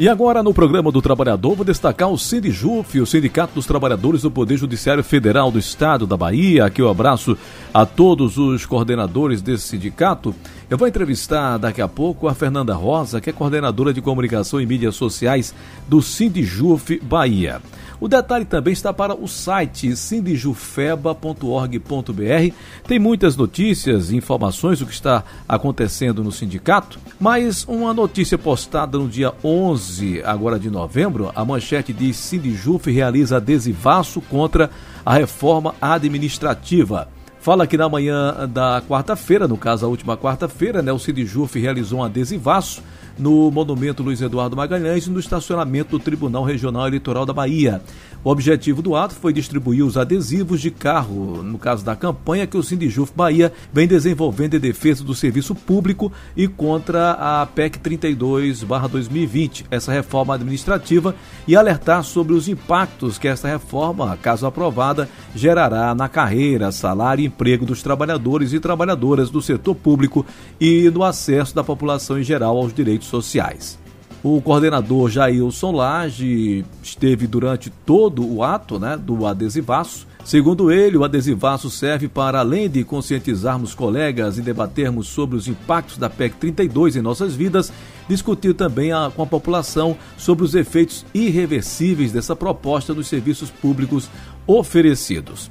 E agora no programa do Trabalhador vou destacar o Sindijuf, o Sindicato dos Trabalhadores do Poder Judiciário Federal do Estado da Bahia. Aqui eu abraço a todos os coordenadores desse sindicato. Eu vou entrevistar daqui a pouco a Fernanda Rosa, que é coordenadora de comunicação e mídias sociais do Sindijuf Bahia. O detalhe também está para o site sindijufeba.org.br. Tem muitas notícias e informações do que está acontecendo no sindicato, mas uma notícia postada no dia 11 agora de novembro, a manchete diz Sindijuf realiza adesivaço contra a reforma administrativa. Fala que na manhã da quarta-feira, no caso a última quarta-feira, né, o Sindijuf realizou um adesivaço no Monumento Luiz Eduardo Magalhães e no estacionamento do Tribunal Regional Eleitoral da Bahia. O objetivo do ato foi distribuir os adesivos de carro, no caso da campanha que o Sindijuf Bahia vem desenvolvendo em defesa do serviço público e contra a PEC 32/2020, essa reforma administrativa, e alertar sobre os impactos que essa reforma, caso aprovada, gerará na carreira, salário e emprego dos trabalhadores e trabalhadoras do setor público e no acesso da população em geral aos direitos sociais. O coordenador Jailson Lage esteve durante todo o ato né, do adesivaço. Segundo ele, o adesivaço serve para, além de conscientizarmos colegas e debatermos sobre os impactos da PEC 32 em nossas vidas, discutir também a, com a população sobre os efeitos irreversíveis dessa proposta dos serviços públicos oferecidos.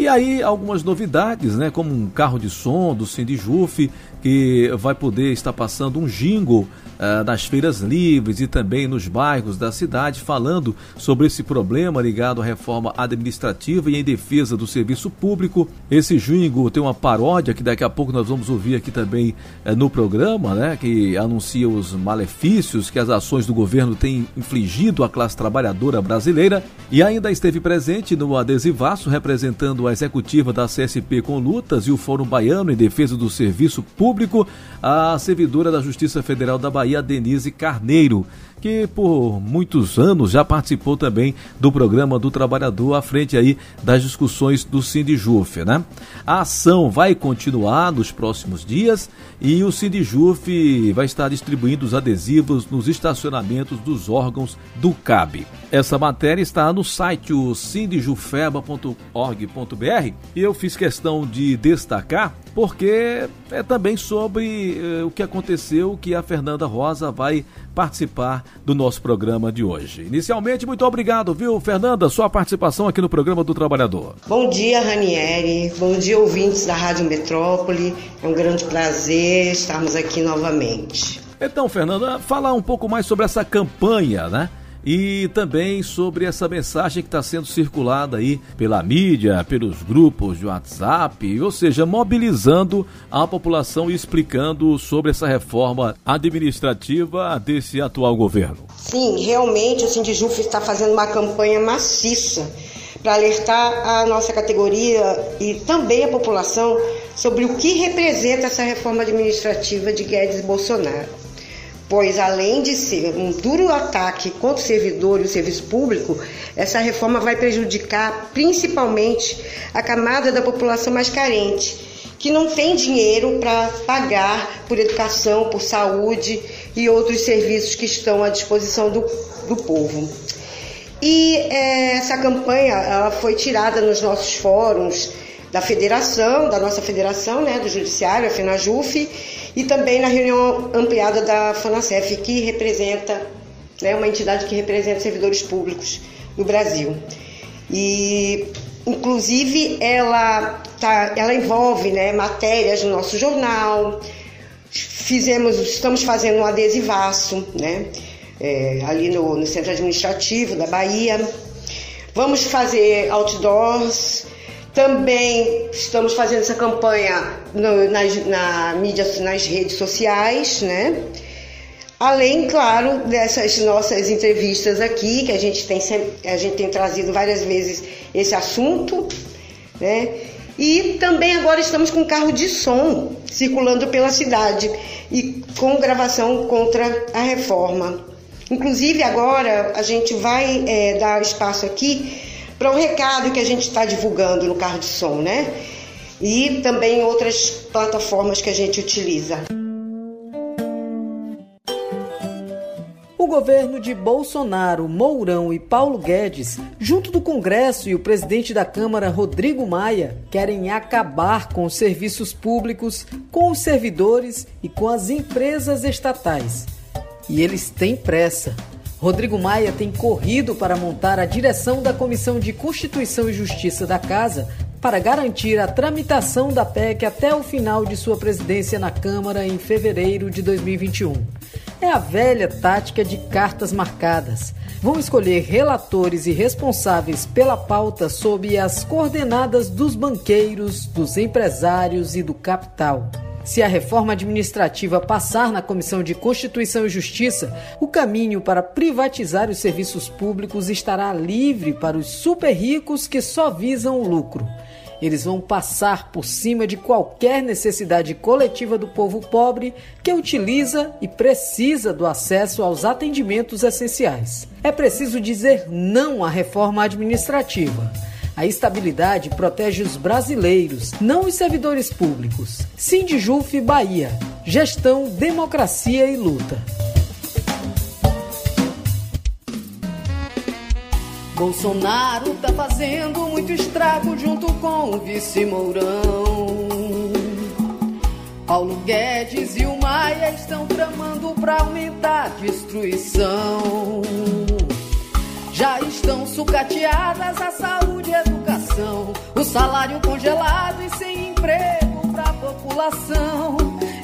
E aí algumas novidades, né, como um carro de som do Cindy Juff, que vai poder estar passando um jingle uh, nas feiras livres e também nos bairros da cidade, falando sobre esse problema ligado à reforma administrativa e em defesa do serviço público. Esse jingle tem uma paródia que daqui a pouco nós vamos ouvir aqui também uh, no programa, né, que anuncia os malefícios que as ações do governo têm infligido à classe trabalhadora brasileira. E ainda esteve presente no adesivaço representando a executiva da CSP com lutas e o Fórum Baiano em defesa do serviço público público a servidora da Justiça Federal da Bahia, Denise Carneiro, que por muitos anos já participou também do programa do trabalhador à frente aí das discussões do Sindijuf, né? A ação vai continuar nos próximos dias e o Sindijuf vai estar distribuindo os adesivos nos estacionamentos dos órgãos do CAB. Essa matéria está no site sindijufeba.org.br e eu fiz questão de destacar porque é também sobre eh, o que aconteceu que a Fernanda Rosa vai participar do nosso programa de hoje. Inicialmente, muito obrigado, viu, Fernanda, sua participação aqui no programa do Trabalhador. Bom dia, Ranieri. Bom dia, ouvintes da Rádio Metrópole. É um grande prazer estarmos aqui novamente. Então, Fernanda, falar um pouco mais sobre essa campanha, né? E também sobre essa mensagem que está sendo circulada aí pela mídia, pelos grupos de WhatsApp, ou seja, mobilizando a população e explicando sobre essa reforma administrativa desse atual governo. Sim, realmente o Sindijuf está fazendo uma campanha maciça para alertar a nossa categoria e também a população sobre o que representa essa reforma administrativa de Guedes Bolsonaro pois além de ser um duro ataque contra o servidor e o serviço público, essa reforma vai prejudicar principalmente a camada da população mais carente, que não tem dinheiro para pagar por educação, por saúde e outros serviços que estão à disposição do, do povo. E é, essa campanha ela foi tirada nos nossos fóruns da federação, da nossa federação, né, do judiciário, a FENAJUF, e também na reunião ampliada da FANACEF, que representa, né, uma entidade que representa servidores públicos no Brasil. E, inclusive, ela, tá, ela envolve né, matérias no nosso jornal, fizemos, estamos fazendo um adesivaço, né, é, ali no, no centro administrativo da Bahia. Vamos fazer outdoors, também estamos fazendo essa campanha no, nas, na mídia, nas redes sociais, né? Além, claro, dessas nossas entrevistas aqui, que a gente tem, a gente tem trazido várias vezes esse assunto, né? E também agora estamos com carro de som circulando pela cidade e com gravação contra a reforma. Inclusive agora a gente vai é, dar espaço aqui para o recado que a gente está divulgando no carro de som, né? E também outras plataformas que a gente utiliza. O governo de Bolsonaro, Mourão e Paulo Guedes, junto do Congresso e o presidente da Câmara, Rodrigo Maia, querem acabar com os serviços públicos, com os servidores e com as empresas estatais. E eles têm pressa. Rodrigo Maia tem corrido para montar a direção da Comissão de Constituição e Justiça da Casa para garantir a tramitação da PEC até o final de sua presidência na Câmara em fevereiro de 2021. É a velha tática de cartas marcadas. Vão escolher relatores e responsáveis pela pauta sob as coordenadas dos banqueiros, dos empresários e do capital. Se a reforma administrativa passar na Comissão de Constituição e Justiça, o caminho para privatizar os serviços públicos estará livre para os super ricos que só visam o lucro. Eles vão passar por cima de qualquer necessidade coletiva do povo pobre que utiliza e precisa do acesso aos atendimentos essenciais. É preciso dizer não à reforma administrativa. A estabilidade protege os brasileiros, não os servidores públicos. Sindjuf Bahia. Gestão, democracia e luta. Bolsonaro tá fazendo muito estrago junto com o vice Mourão. Paulo Guedes e o Maia estão tramando para aumentar a destruição. Já estão sucateadas a saúde e a educação, o salário congelado e sem emprego para a população.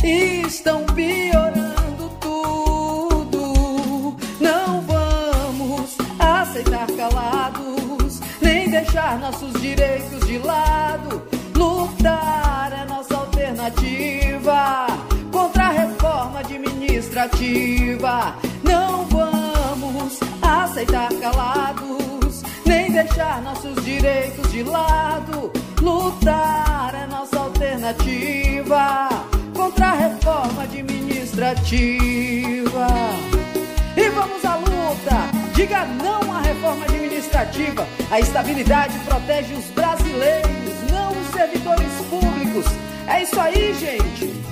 E estão piorando tudo. Não vamos aceitar calados, nem deixar nossos direitos de lado. Lutar é nossa alternativa contra a reforma administrativa. Não vamos aceitar calados, nem deixar nossos direitos de lado. Lutar é nossa alternativa contra a reforma administrativa. E vamos à luta! Diga não à reforma administrativa. A estabilidade protege os brasileiros, não os servidores públicos. É isso aí, gente!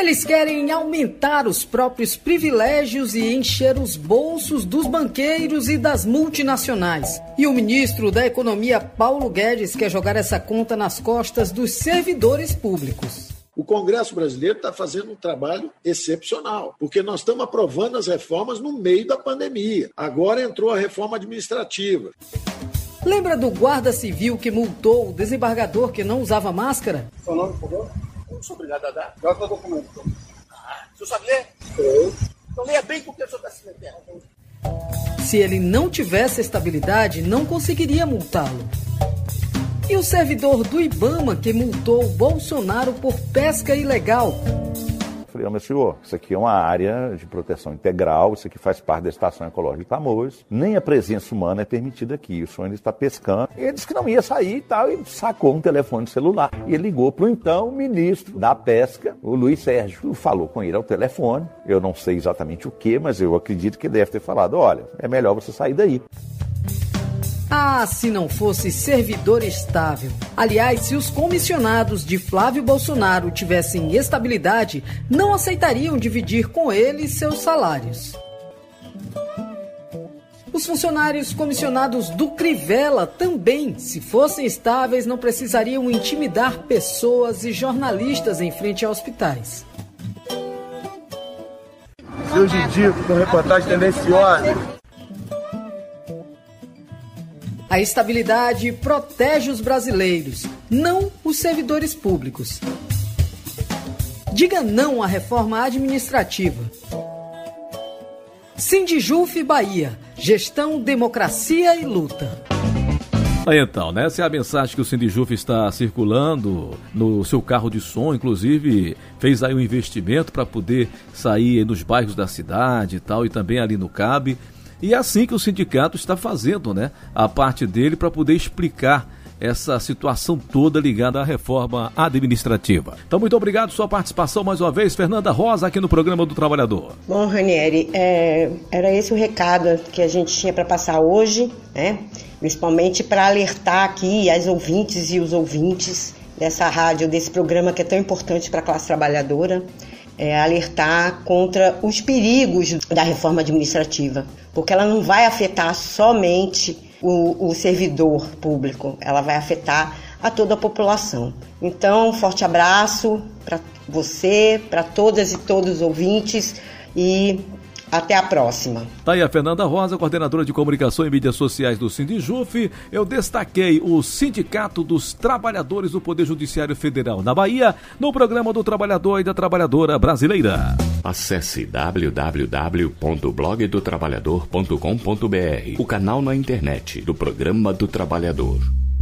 Eles querem aumentar os próprios privilégios e encher os bolsos dos banqueiros e das multinacionais. E o ministro da Economia, Paulo Guedes, quer jogar essa conta nas costas dos servidores públicos. O Congresso brasileiro está fazendo um trabalho excepcional, porque nós estamos aprovando as reformas no meio da pandemia. Agora entrou a reforma administrativa. Lembra do guarda civil que multou o desembargador que não usava máscara? Seu nome, por favor? Não sou obrigado a dar. Joga o documento. Ah, o senhor sabe ler? Sei. Então leia bem com o que o senhor está se metendo. Se ele não tivesse estabilidade, não conseguiria multá-lo. E o servidor do Ibama que multou Bolsonaro por pesca ilegal Meu senhor, isso aqui é uma área de proteção integral, isso aqui faz parte da Estação Ecológica de Tamoios, nem a presença humana é permitida aqui, o senhor ainda está pescando. Ele disse que não ia sair e tal, e sacou um telefone celular. E ligou para o então ministro da Pesca, o Luiz Sérgio, falou com ele ao telefone, eu não sei exatamente o que, mas eu acredito que deve ter falado, olha, é melhor você sair daí. Ah, se não fosse servidor estável. Aliás, se os comissionados de Flávio Bolsonaro tivessem estabilidade, não aceitariam dividir com ele seus salários. Os funcionários comissionados do Crivella também, se fossem estáveis, não precisariam intimidar pessoas e jornalistas em frente a hospitais. Hoje em dia, com reportagem tendenciosa, a estabilidade protege os brasileiros, não os servidores públicos. Diga não à reforma administrativa. Sindijuf Bahia. Gestão, democracia e luta. Aí então, né? Essa é a mensagem que o Sindijuf está circulando no seu carro de som, inclusive fez aí um investimento para poder sair nos bairros da cidade e tal, e também ali no CAB. E é assim que o sindicato está fazendo, né? A parte dele para poder explicar essa situação toda ligada à reforma administrativa. Então, muito obrigado sua participação mais uma vez, Fernanda Rosa, aqui no programa do Trabalhador. Bom, Ranieri, é, era esse o recado que a gente tinha para passar hoje, né? Principalmente para alertar aqui as ouvintes e os ouvintes dessa rádio, desse programa que é tão importante para a classe trabalhadora. É, alertar contra os perigos da reforma administrativa, porque ela não vai afetar somente o, o servidor público, ela vai afetar a toda a população. Então, um forte abraço para você, para todas e todos os ouvintes e até a próxima. Tá aí a Fernanda Rosa, coordenadora de comunicação e mídias sociais do Sindijuf. Eu destaquei o Sindicato dos Trabalhadores do Poder Judiciário Federal na Bahia, no programa do Trabalhador e da Trabalhadora Brasileira. Acesse www.blogdotrabalhador.com.br, o canal na internet do Programa do Trabalhador.